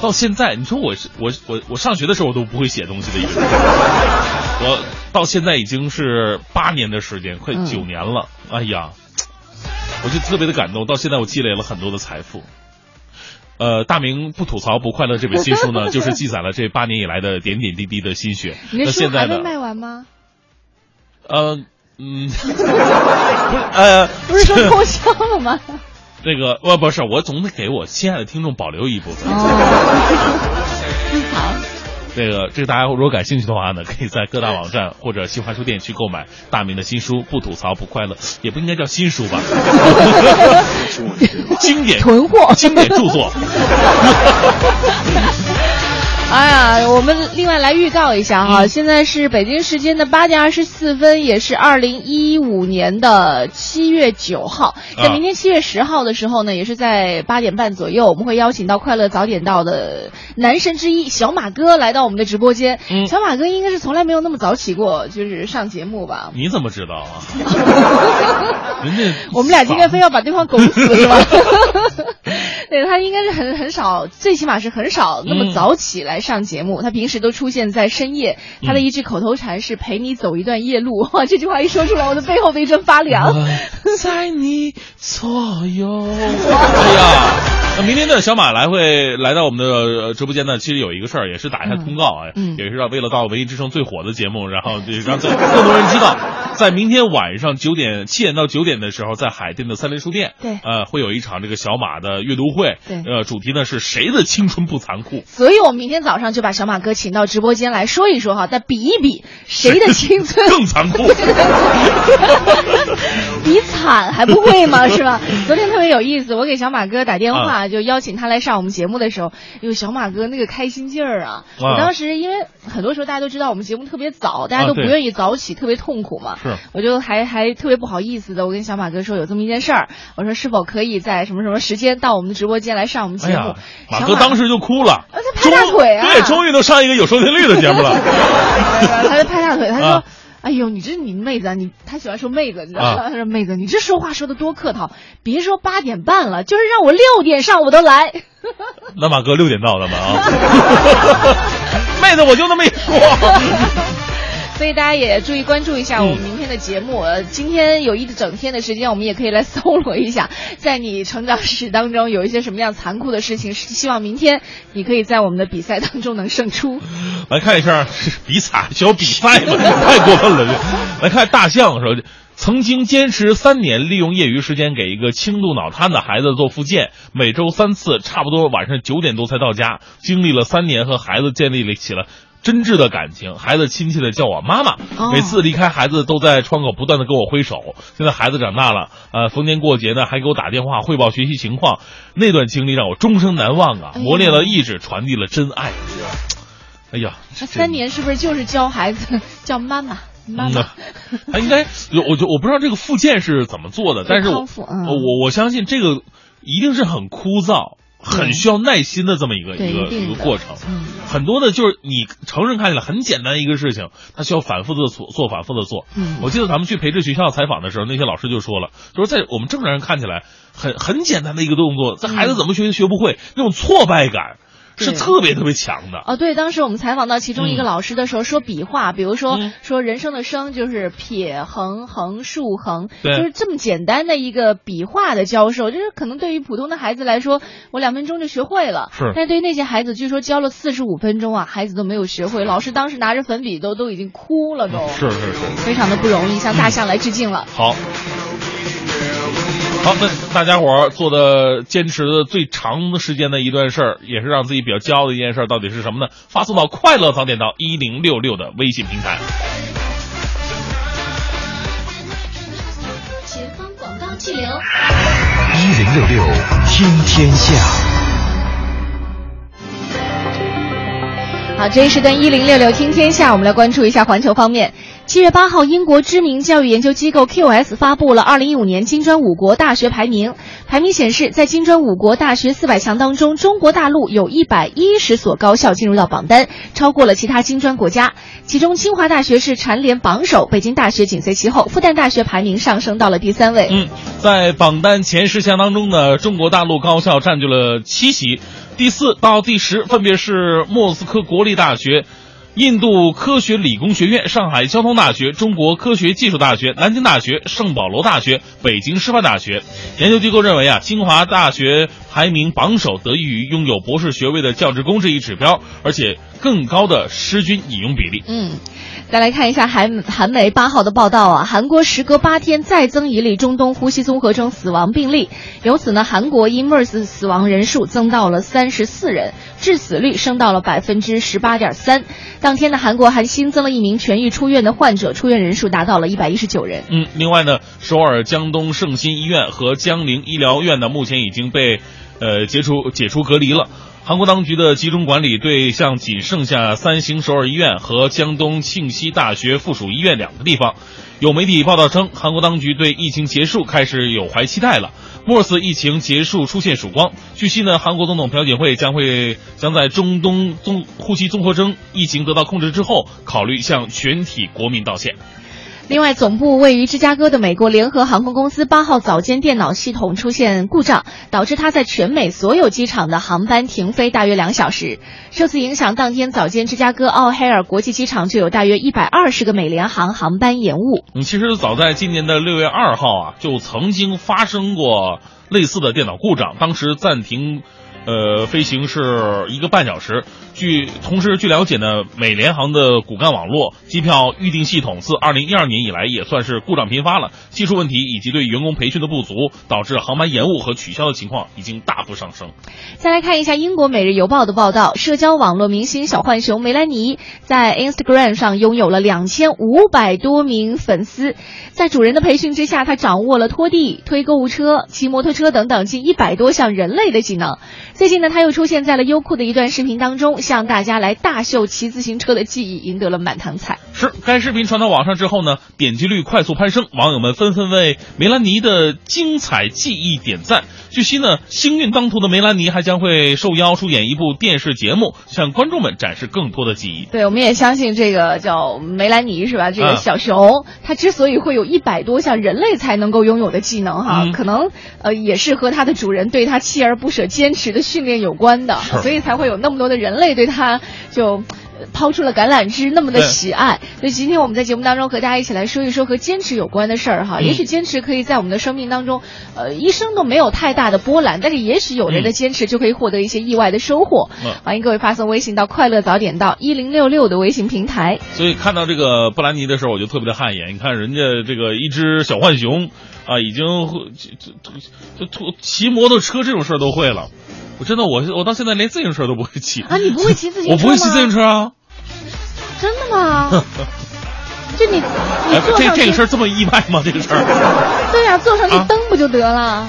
到现在，你说我是我我我上学的时候我都不会写东西的一个人，我到现在已经是八年的时间，快嗯。九年了。哎呀，我就特别的感动，到现在我积累了很多的财富。呃，大明不吐槽不快乐这本新书呢，就是记载了这八年以来的点点滴滴的心血。你那现在呢？卖完吗？呃，嗯，不是，呃，不是说空销了吗？那个，呃，不是，我总得给我亲爱的听众保留一部分。哦，好，那个，这个大家如果感兴趣的话呢，可以在各大网站或者新华书店去购买大明的新书《不吐槽不快乐》，也不应该叫新书吧？经典囤货经典著作。哎呀，我们另外来预告一下哈，现在是北京时间的八点二十四分，也是二零一五年的七月九号。在啊明天七月十号的时候呢，也是在八点半左右，我们会邀请到快乐早点到的男神之一小马哥来到我们的直播间。嗯小马哥应该是从来没有那么早起过，就是上节目吧？你怎么知道啊？人家我们俩今天非要把对方拱死是吧？对他应该是很很少，最起码是很少那么早起来上节目。他平时都出现在深夜。他的一句口头禅是“陪你走一段夜路”，哇，这句话一说出来，我的背后都一阵发凉。在你左右。哎呀，那明天呢，小马来会来到我们的呃直播间呢，其实有一个事儿，也是打一下通告啊，嗯也是让为了到文艺之声最火的节目，然后这让更更多人知道，在明天晚上九点七点到九点的时候，在海淀的三联书店，对呃，会有一场这个小马的阅读会，对呃，主题呢是谁的青春不残酷？所以我们明天早上就把小马哥请到直播间来说一说哈，再比一比谁的青春更残酷。比惨还不会吗？是吧？昨天特别有意思，我给小马哥打电话，啊就邀请他来上我们节目的时候，哟，小马哥那个开心劲儿啊！啊我当时因为很多时候大家都知道我们节目特别早，大家都不愿意早起，特别痛苦嘛。是我就还还特别不好意思的，我跟小马哥说有这么一件事儿，我说是否可以在什么什么时间到我们的直播间来上我们节目？哎，马哥当时就哭了，他拍大腿啊！对，终于能上一个有收听率的节目了。他就拍大腿，他说。啊哎呦，你这你妹子啊，你他喜欢说妹子，你知道吗？啊他说妹子，你这说话说的多客套，别说八点半了，就是让我六点上我都来。那马哥六点到了吗啊，妹子我就那么一说。所以大家也注意关注一下我们明的节目。呃，今天有一整天的时间，我们也可以来搜罗一下，在你成长史当中有一些什么样残酷的事情。希望明天你可以在我们的比赛当中能胜出。来看一下比赛，小比赛嘛，太过分了。来看大象说，曾经坚持三年，利用业余时间给一个轻度脑瘫的孩子做复健，每周三次，差不多晚上九点多才到家。经历了三年，和孩子建立了起了。真挚的感情，孩子亲切的叫我妈妈。哦每次离开孩子，都在窗口不断的跟我挥手。现在孩子长大了，呃，逢年过节呢还给我打电话汇报学习情况。那段经历让我终生难忘啊，磨练了意志，传递了真爱。哎呀，那三年是不是就是教孩子 叫妈妈妈嗯妈？他应该有，我就我不知道这个复健是怎么做的，但是我嗯我我相信这个一定是很枯燥。很需要耐心的这么一个一个一个过程，嗯。很多的就是你成人看起来很简单的一个事情，他需要反复的做做，反复的做。嗯。我记得咱们去培智学校采访的时候，那些老师就说了，就是在我们正常人看起来很很简单的一个动作，这孩子怎么学都学不会，那种挫败感是特别特别强的。哦，对，当时我们采访到其中一个嗯。老师的时候，说笔画，比如说、嗯说人生的生就是撇横横竖横，对。就是这么简单的一个笔画的教授，就是可能对于普通的孩子来说，我两分钟就学会了，是。但是对于那些孩子，据说教了四十五分钟啊，孩子都没有学会，老师当时拿着粉笔都都已经哭了都，是是是。非常的不容易，向大象来致敬了。好，好，那大家伙儿做的坚持的最长的时间的一段事儿，也是让自己比较骄傲的一件事儿，到底是什么呢？发送到“快乐早点到一零六六”的微信平台。前方广告气流。一零六六听天下。好，这一时段一零六六听天下，我们来关注一下环球方面。七月八号，英国知名教育研究机构 QS 发布了二零一五年金砖五国大学排名。排名显示，在金砖五国大学四百强当中，中国大陆有一百一十所高校进入到榜单，超过了其他金砖国家。其中，清华大学是蝉联榜首，北京大学紧随其后，复旦大学排名上升到了第三位。嗯，在榜单前十强当中呢，中国大陆高校占据了七席，第四到第十分别是莫斯科国立大学。印度科学理工学院、上海交通大学、中国科学技术大学、南京大学、圣保罗大学、北京师范大学。研究机构认为啊，清华大学排名榜首得益于拥有博士学位的教职工这一指标，而且更高的师军引用比例。嗯，再来看一下韩韩媒八号的报道啊，韩国时隔八天再增一例中东呼吸综合征死亡病例，由此呢，韩国因 MERS 死亡人数增到了三十四人，致死率升到了百分之十八点三。当天呢，韩国还新增了一名痊愈出院的患者，出院人数达到了一百一十九人。嗯，另外呢，首尔江东圣心医院和江陵医疗院呢，目前已经被呃解除解除隔离了。韩国当局的集中管理对象仅剩下三星首尔医院和江东庆熙大学附属医院两个地方。有媒体报道称，韩国当局对疫情结束开始有怀期待了。MERS 疫情结束出现曙光。据悉呢，韩国总统朴槿惠将会将在中东综呼吸综合征疫情得到控制之后，考虑向全体国民道歉。另外，总部位于芝加哥的美国联合航空公司八号早间电脑系统出现故障，导致它在全美所有机场的航班停飞大约两小时。受此影响，当天早间芝加哥奥黑尔国际机场就有大约一百二十个美联航航班延误。嗯，其实早在今年的六月二号啊，就曾经发生过类似的电脑故障，当时暂停。呃，飞行是一个半小时。据同时，据了解呢，美联航的骨干网络机票预订系统自二零一二年以来也算是故障频发了。技术问题以及对员工培训的不足，导致航班延误和取消的情况已经大幅上升。再来看一下英国《每日邮报》的报道，社交网络明星小浣熊梅兰妮在 Instagram 上拥有了两千五百多名粉丝，在主人的培训之下，她掌握了拖地、推购物车、骑摩托车等等近一百多项人类的技能。最近呢，他又出现在了优酷的一段视频当中，向大家来大秀骑自行车的技艺，赢得了满堂彩。是该视频传到网上之后呢，点击率快速攀升，网友们纷纷为梅兰妮的精彩技艺点赞。据悉呢，星运当头的梅兰妮还将会受邀出演一部电视节目，向观众们展示更多的技艺。对，我们也相信这个叫梅兰妮是吧？这个小熊，它之所以会有一百多项人类才能够拥有的技能哈，可能呃也是和它的主人对它锲而不舍、坚持的训练有关的，所以才会有那么多的人类对它就。抛出了橄榄枝，那么的喜爱。所以今天我们在节目当中和大家一起来说一说和坚持有关的事儿哈。也许坚持可以在我们的生命当中，呃，一生都没有太大的波澜，但是也许有人的坚持就可以获得一些意外的收获。欢迎各位发送微信到“快乐早点到一零六六”的微信平台。所以看到这个布兰妮的时候，我就特别的汗颜。你看人家这个一只小浣熊啊，已经这这骑摩托车这种事儿都会了。我真的，我我到现在连自行车都不会骑啊！你不会骑自行车我不会骑自行车啊！真的吗？就你你坐上这这个事儿这么意外吗？这个事儿？对呀，坐上去蹬不就得了？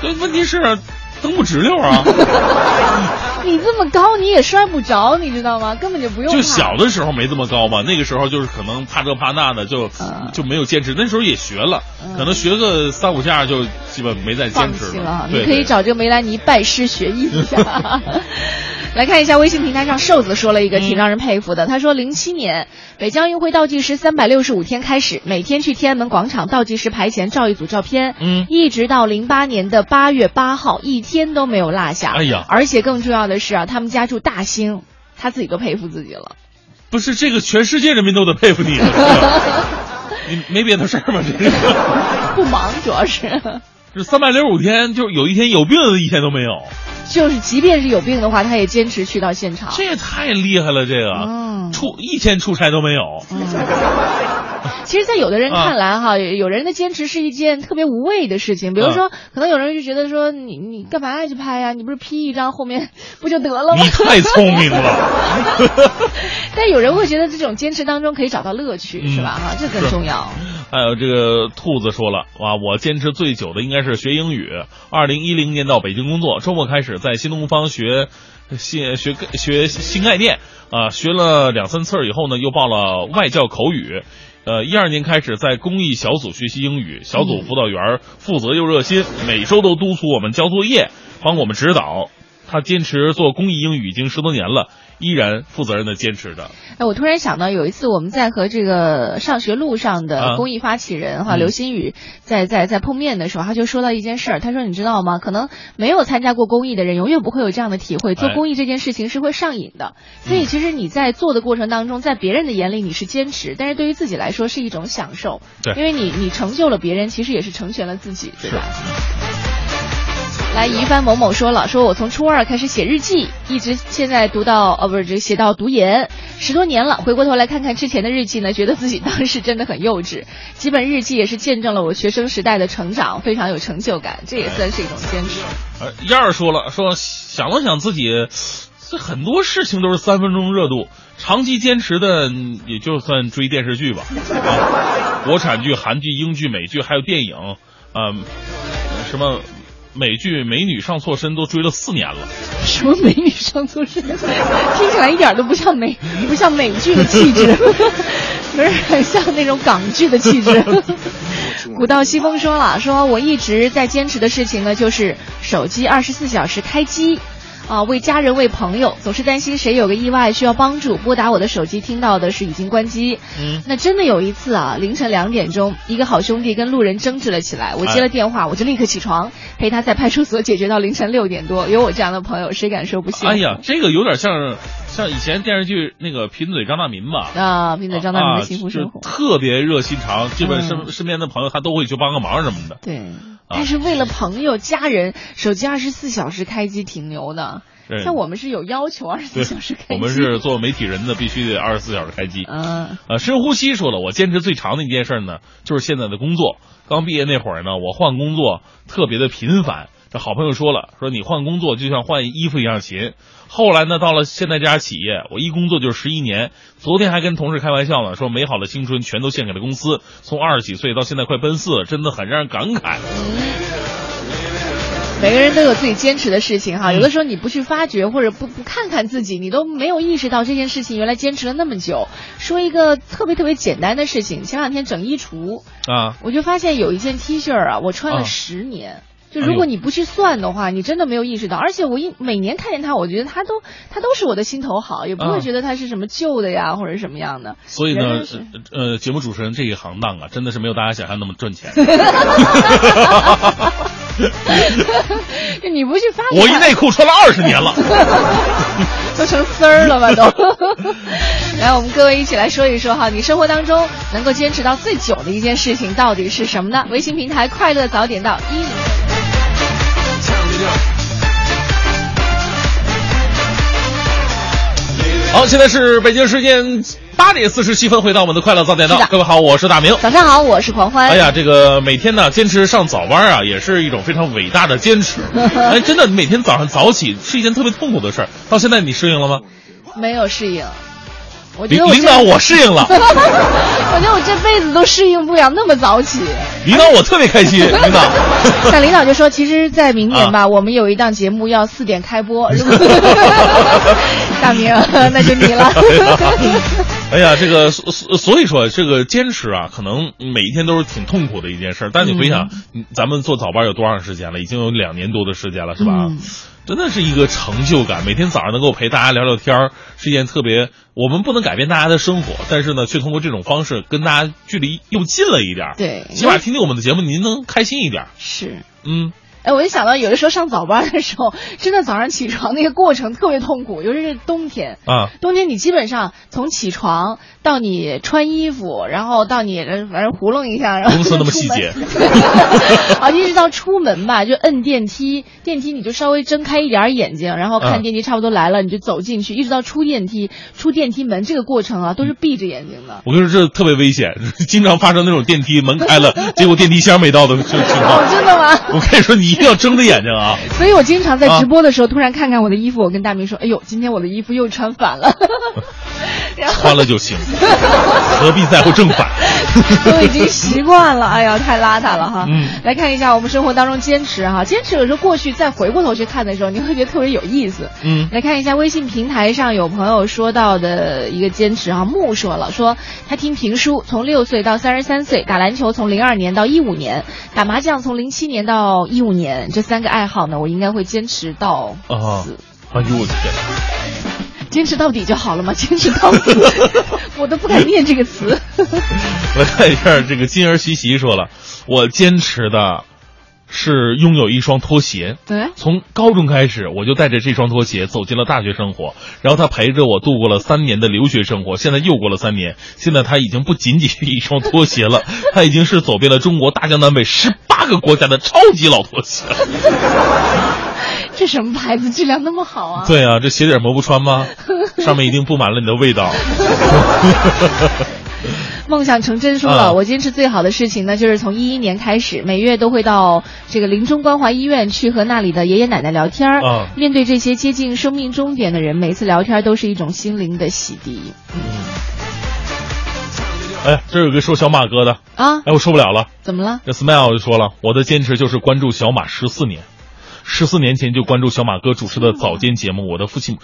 对，问题是。蹬不直溜啊！你这么高，你也摔不着，你知道吗？根本就不用。就小的时候没这么高嘛，那个时候就是可能怕这怕那的，就就没有坚持。那时候也学了，可能学个三五下就基本没再坚持了。你可以找这个梅兰妮拜师学艺一下。来看一下微信平台上，瘦子说了一个挺让人佩服的。他说，零七年北京奥运会倒计时三百六十五天开始，每天去天安门广场倒计时牌前照一组照片，嗯，一直到零八年的八月八号，一天都没有落下。哎呀，而且更重要的是啊，他们家住大兴，他自己都佩服自己了。不是这个，全世界人民都得佩服你。你没别的事儿吗？这个不忙，主要是。这三百六十五天，就有一天有病的一天都没有。就是，即便是有病的话，他也坚持去到现场。这也太厉害了，这个，嗯，出一天出差都没有。其实，在有的人看来，哈，有人的坚持是一件特别无谓的事情。比如说，可能有人就觉得说，你你干嘛要去拍呀？你不是 P 一张后面不就得了吗？你太聪明了。但有人会觉得这种坚持当中可以找到乐趣，是吧？哈，这更重要。还有这个兔子说了，哇，我坚持最久的应该是学英语。二零一零年到北京工作，周末开始在新东方学新学学新概念啊，学了两三次以后呢，又报了外教口语。呃，一二年开始在公益小组学习英语，小组辅导员负责又热心，每周都督促我们交作业，帮我们指导。他坚持做公益英语已经十多年了。依然负责任的坚持着。哎，我突然想到，有一次我们在和这个上学路上的公益发起人哈刘新宇在在在碰面的时候，他就说到一件事儿，他说你知道吗？可能没有参加过公益的人，永远不会有这样的体会。做公益这件事情是会上瘾的，所以其实你在做的过程当中，在别人的眼里你是坚持，但是对于自己来说是一种享受。对，因为你你成就了别人，其实也是成全了自己，对吧？来，一帆某某说了，说我从初二开始写日记，一直现在读到，哦，不是，这写到读研，十多年了。回过头来看看之前的日记呢，觉得自己当时真的很幼稚。几本日记也是见证了我学生时代的成长，非常有成就感，这也算是一种坚持。呃，燕儿说了，说想了想自己，这很多事情都是三分钟热度，长期坚持的也就算追电视剧吧，啊，国产剧、韩剧、英剧、美剧，还有电影，嗯，什么。美剧《美女上错身》都追了四年了。什么美女上错身？听起来一点都不像美，不像美剧的气质，不是很像那种港剧的气质。古道西风说了，说我一直在坚持的事情呢，就是手机二十四小时开机。啊，为家人为朋友，总是担心谁有个意外需要帮助，拨打我的手机听到的是已经关机。嗯，那真的有一次啊，凌晨两点钟，一个好兄弟跟路人争执了起来，我接了电话，我就立刻起床陪他在派出所解决到凌晨六点多。有我这样的朋友，谁敢说不幸？哎呀，这个有点像像以前电视剧那个贫嘴张大民吧。啊，贫嘴张大民的幸福生活，啊、特别热心肠，基本身、嗯、身边的朋友他都会去帮个忙什么的。对，但是为了朋友、家人，手机二十四小时开机挺牛的。像我们是有要求二十四小时开机，我们是做媒体人的，必须得二十四小时开机。嗯，呃，深呼吸说了，我坚持最长的一件事呢，就是现在的工作。刚毕业那会儿呢，我换工作特别的频繁。这好朋友说了，说你换工作就像换衣服一样勤。后来呢，到了现在这家企业，我一工作就是十一年。昨天还跟同事开玩笑呢，说美好的青春全都献给了公司。从二十几岁到现在快奔四，真的很让人感慨。每个人都有自己坚持的事情哈，有的时候你不去发掘或者不不看看自己，你都没有意识到这件事情原来坚持了那么久。说一个特别特别简单的事情，前两天整衣橱啊，我就发现有一件 T 恤啊，我穿了十年。啊就如果你不去算的话，你真的没有意识到。而且我一每年看见他，我觉得他都他都是我的心头好，也不会觉得他是什么旧的呀、啊、或者什么样的。所以呢，呃，节目主持人这一行当啊，真的是没有大家想象那么赚钱。就 你不去发，我一内裤穿了二十年了，都成丝儿了吧都。来，我们各位一起来说一说哈，你生活当中能够坚持到最久的一件事情到底是什么呢？微信平台快乐早点到一零。好，现在是北京时间八点四十七分，回到我们的快乐早点到。各位好，我是大明。早上好，我是狂欢。哎呀，这个每天呢坚持上早班啊，也是一种非常伟大的坚持。哎，真的，每天早上早起是一件特别痛苦的事儿。到现在你适应了吗？没有适应。我觉得我领导我适应了，我觉得我这辈子都适应不了那么早起。领导我特别开心，领导。但领导就说，其实，在明年吧，啊、我们有一档节目要四点开播。大明，那就你了。哎呀，这个所所以说，这个坚持啊，可能每一天都是挺痛苦的一件事。但你回想，嗯、咱们做早班有多长时间了？已经有两年多的时间了，是吧？嗯真的是一个成就感，每天早上能够陪大家聊聊天儿，是一件特别。我们不能改变大家的生活，但是呢，却通过这种方式跟大家距离又近了一点。对，起码听听我们的节目，您能开心一点。是，嗯。哎，我就想到有的时候上早班的时候，真的早上起床那个过程特别痛苦，尤其是冬天啊。冬天你基本上从起床到你穿衣服，然后到你反正糊弄一下，然后公司那么细节，啊，一直到出门吧，就摁电梯，电梯你就稍微睁开一点眼睛，然后看电梯差不多来了，你就走进去，一直到出电梯，出电梯门这个过程啊，都是闭着眼睛的。我跟你说，这特别危险，经常发生那种电梯门开了，结果电梯箱没到的情况。真的吗？我跟你说，你一定要睁着眼睛啊！所以我经常在直播的时候，突然看看我的衣服，我跟大明说：“哎呦，今天我的衣服又穿反了。”穿了就行，何必在乎正反？都已经习惯了，哎呀，太邋遢了哈。嗯，来看一下我们生活当中坚持哈，坚持有时候过去再回过头去看的时候，你会觉得特别有意思。嗯，来看一下微信平台上有朋友说到的一个坚持哈，木说了说他听评书从六岁到三十三岁，打篮球从零二年到一五年，打麻将从零七年到一五年，这三个爱好呢，我应该会坚持到死。哎呦我的天！坚持到底就好了嘛？坚持到底，我都不敢念这个词。我看一下，这个金儿习习说了，我坚持的是拥有一双拖鞋。对，从高中开始，我就带着这双拖鞋走进了大学生活，然后他陪着我度过了三年的留学生活，现在又过了三年，现在他已经不仅仅是一双拖鞋了，他已经是走遍了中国大江南北十八个国家的超级老拖鞋了。这什么牌子？质量那么好啊？对啊，这鞋底磨不穿吗？上面一定布满了你的味道。梦想成真说了，啊我坚持最好的事情呢，就是从一一年开始，每月都会到这个临终关怀医院去和那里的爷爷奶奶聊天儿。啊面对这些接近生命终点的人，每次聊天都是一种心灵的洗涤。哎，这有个说小马哥的啊，哎，我受不了了。怎么了？这 Smile 就说了，我的坚持就是关注小马十四年，十四年前就关注小马哥主持的早间节目。我的父亲、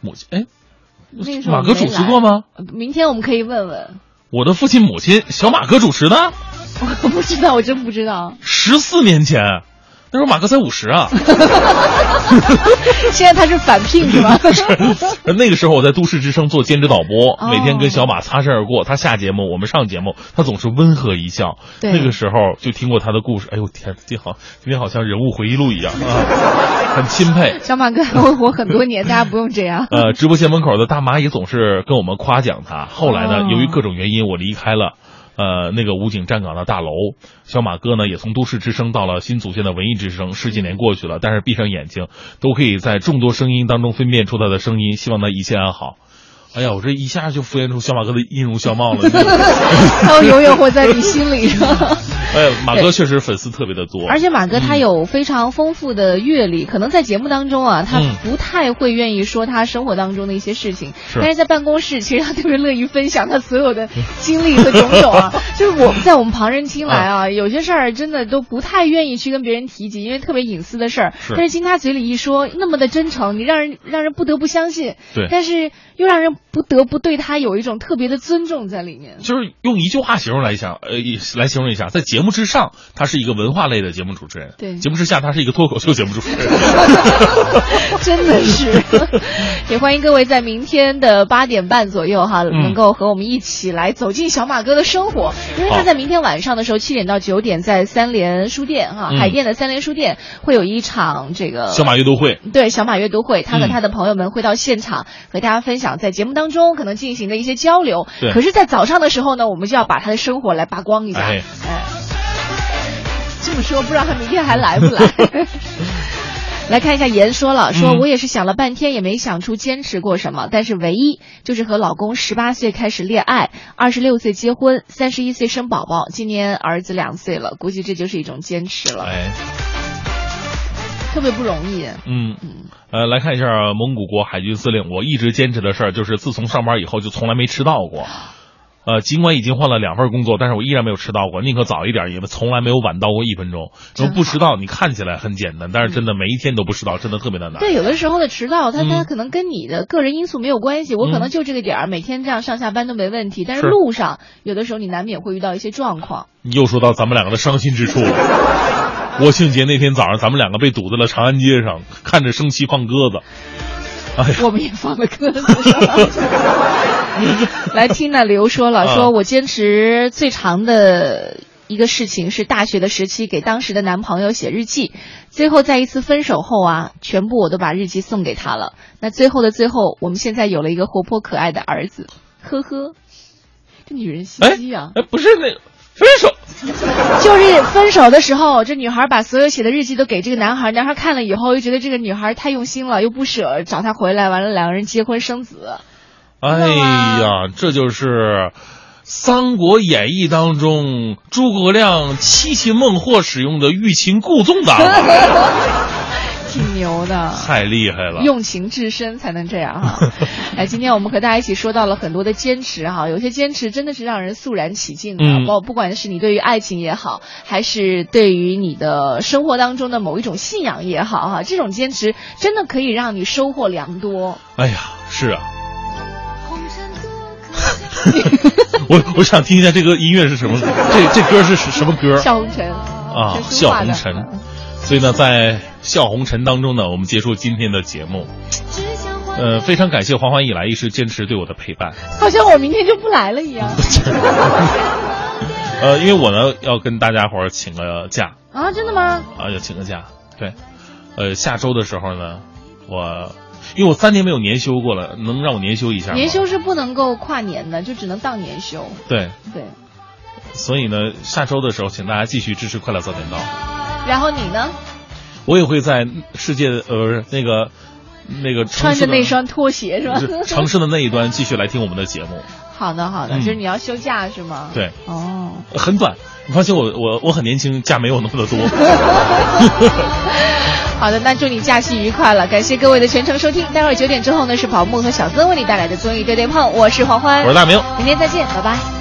母亲，哎，那个时候马哥主持过吗？呃明天我们可以问问。我的父亲、母亲，小马哥主持的，我不知道，我真不知道。十四年前，那时候马哥才五十啊。现在他是返聘是吧？那个时候我在都市之声做兼职导播，哦每天跟小马擦身而过。他下节目，我们上节目，他总是温和一笑。对那个时候就听过他的故事，哎呦天，今好今天好像人物回忆录一样啊，很钦佩。小马哥还会活很多年，大家不用这样。呃，直播间门口的大妈也总是跟我们夸奖他。后来呢，哦由于各种原因，我离开了。呃，那个武警站岗的大楼，小马哥呢也从都市之声到了新组建的文艺之声，十几年过去了，但是闭上眼睛都可以在众多声音当中分辨出他的声音，希望他一切安好。哎呀，我这一下就浮现出小马哥的音容笑貌了。他永远活在你心里？哎，马哥确实粉丝特别的多，而且马哥他有非常丰富的阅历，可能在节目当中啊，他嗯不太会愿意说他生活当中的一些事情，是但是在办公室，其实他特别乐意分享他所有的经历和种种啊。就是我在我们旁人听来啊，有些事儿真的都不太愿意去跟别人提及，因为特别隐私的事儿。是但是经他嘴里一说，那么的真诚，你让人让人不得不相信。对但是又让人不得不对他有一种特别的尊重在里面。就是用一句话形容来一下，呃，一来形容一下，在节目之上，他是一个文化类的节目主持人；对。节目之下，他是一个脱口秀节目主持人。真的是，也欢迎各位在明天的八点半左右哈，嗯。能够和我们一起来走进小马哥的生活，因为他在明天晚上的时候七点到九点在三联书店哈，嗯。海淀的三联书店会有一场这个小马阅读会，对小马阅读会，他和嗯。他的朋友们会到现场和大家分享在节目当中可能进行的一些交流。可是，在早上的时候呢，我们就要把他的生活来扒光一下。哎哎，这么说，不知道他明天还来不来。来看一下，言说了，说嗯我也是想了半天也没想出坚持过什么，但是唯一就是和老公十八岁开始恋爱，二十六岁结婚，三十一岁生宝宝，今年儿子两岁了，估计这就是一种坚持了，哎，特别不容易。嗯，呃，来看一下蒙古国海军司令，我一直坚持的事儿就是自从上班以后就从来没迟到过。呃，尽管已经换了两份工作，但是我依然没有迟到过，宁可早一点，也从来没有晚到过一分钟。真说不迟到，你看起来很简单，但是真的每一天都不迟到，真的特别的难。对，有的时候的迟到，它它嗯可能跟你的个人因素没有关系，我可能嗯就这个点儿，每天这样上下班都没问题，但是是路上有的时候你难免会遇到一些状况。你又说到咱们两个的伤心之处了。国庆节那天早上，咱们两个被堵在了长安街上，看着升旗放鸽子。哎，我们也放了鸽子。来听那刘说了，啊说我坚持最长的一个事情是大学的时期给当时的男朋友写日记，最后在一次分手后啊，全部我都把日记送给他了。那最后的最后，我们现在有了一个活泼可爱的儿子，呵呵。这女人心机啊！哎，不是那个分手，就是分手的时候，这女孩把所有写的日记都给这个男孩，男孩看了以后又觉得这个女孩太用心了，又不舍找她回来，完了两个人结婚生子。哎呀，这就是《三国演义》当中诸葛亮七擒孟获使用的欲擒故纵打法，挺牛的，太厉害了。用情至深才能这样哈。哎，今天我们和大家一起说到了很多的坚持哈，有些坚持真的是让人肃然起敬的，嗯包不管是你对于爱情也好，还是对于你的生活当中的某一种信仰也好哈，这种坚持真的可以让你收获良多。哎呀，是啊。我我想听一下这个音乐是什么，这这歌是什么歌？笑红尘啊，笑红尘。所以呢，在笑红尘当中呢，我们结束今天的节目。呃，非常感谢黄欢以来一直坚持对我的陪伴。好像我明天就不来了一样 呃，因为我呢要跟大家伙儿请个假啊！真的吗？啊，要请个假。对，呃，下周的时候呢，我因为我三年没有年休过了，能让我年休一下吗？年休是不能够跨年的，就只能当年休。对，对。所以呢，下周的时候，请大家继续支持《快乐早点到》。然后你呢？我也会在世界呃那个那个穿着那双拖鞋是吧？城市的那一端继续来听我们的节目。好的，好的，嗯就是你要休假是吗？对，哦，很短。你放心，我我我很年轻，假没有那么的多。好的，那祝你假期愉快了，感谢各位的全程收听。待会儿九点之后呢，是宝木和小曾为你带来的综艺对对碰，我是黄欢，我是大明，明天再见，拜拜。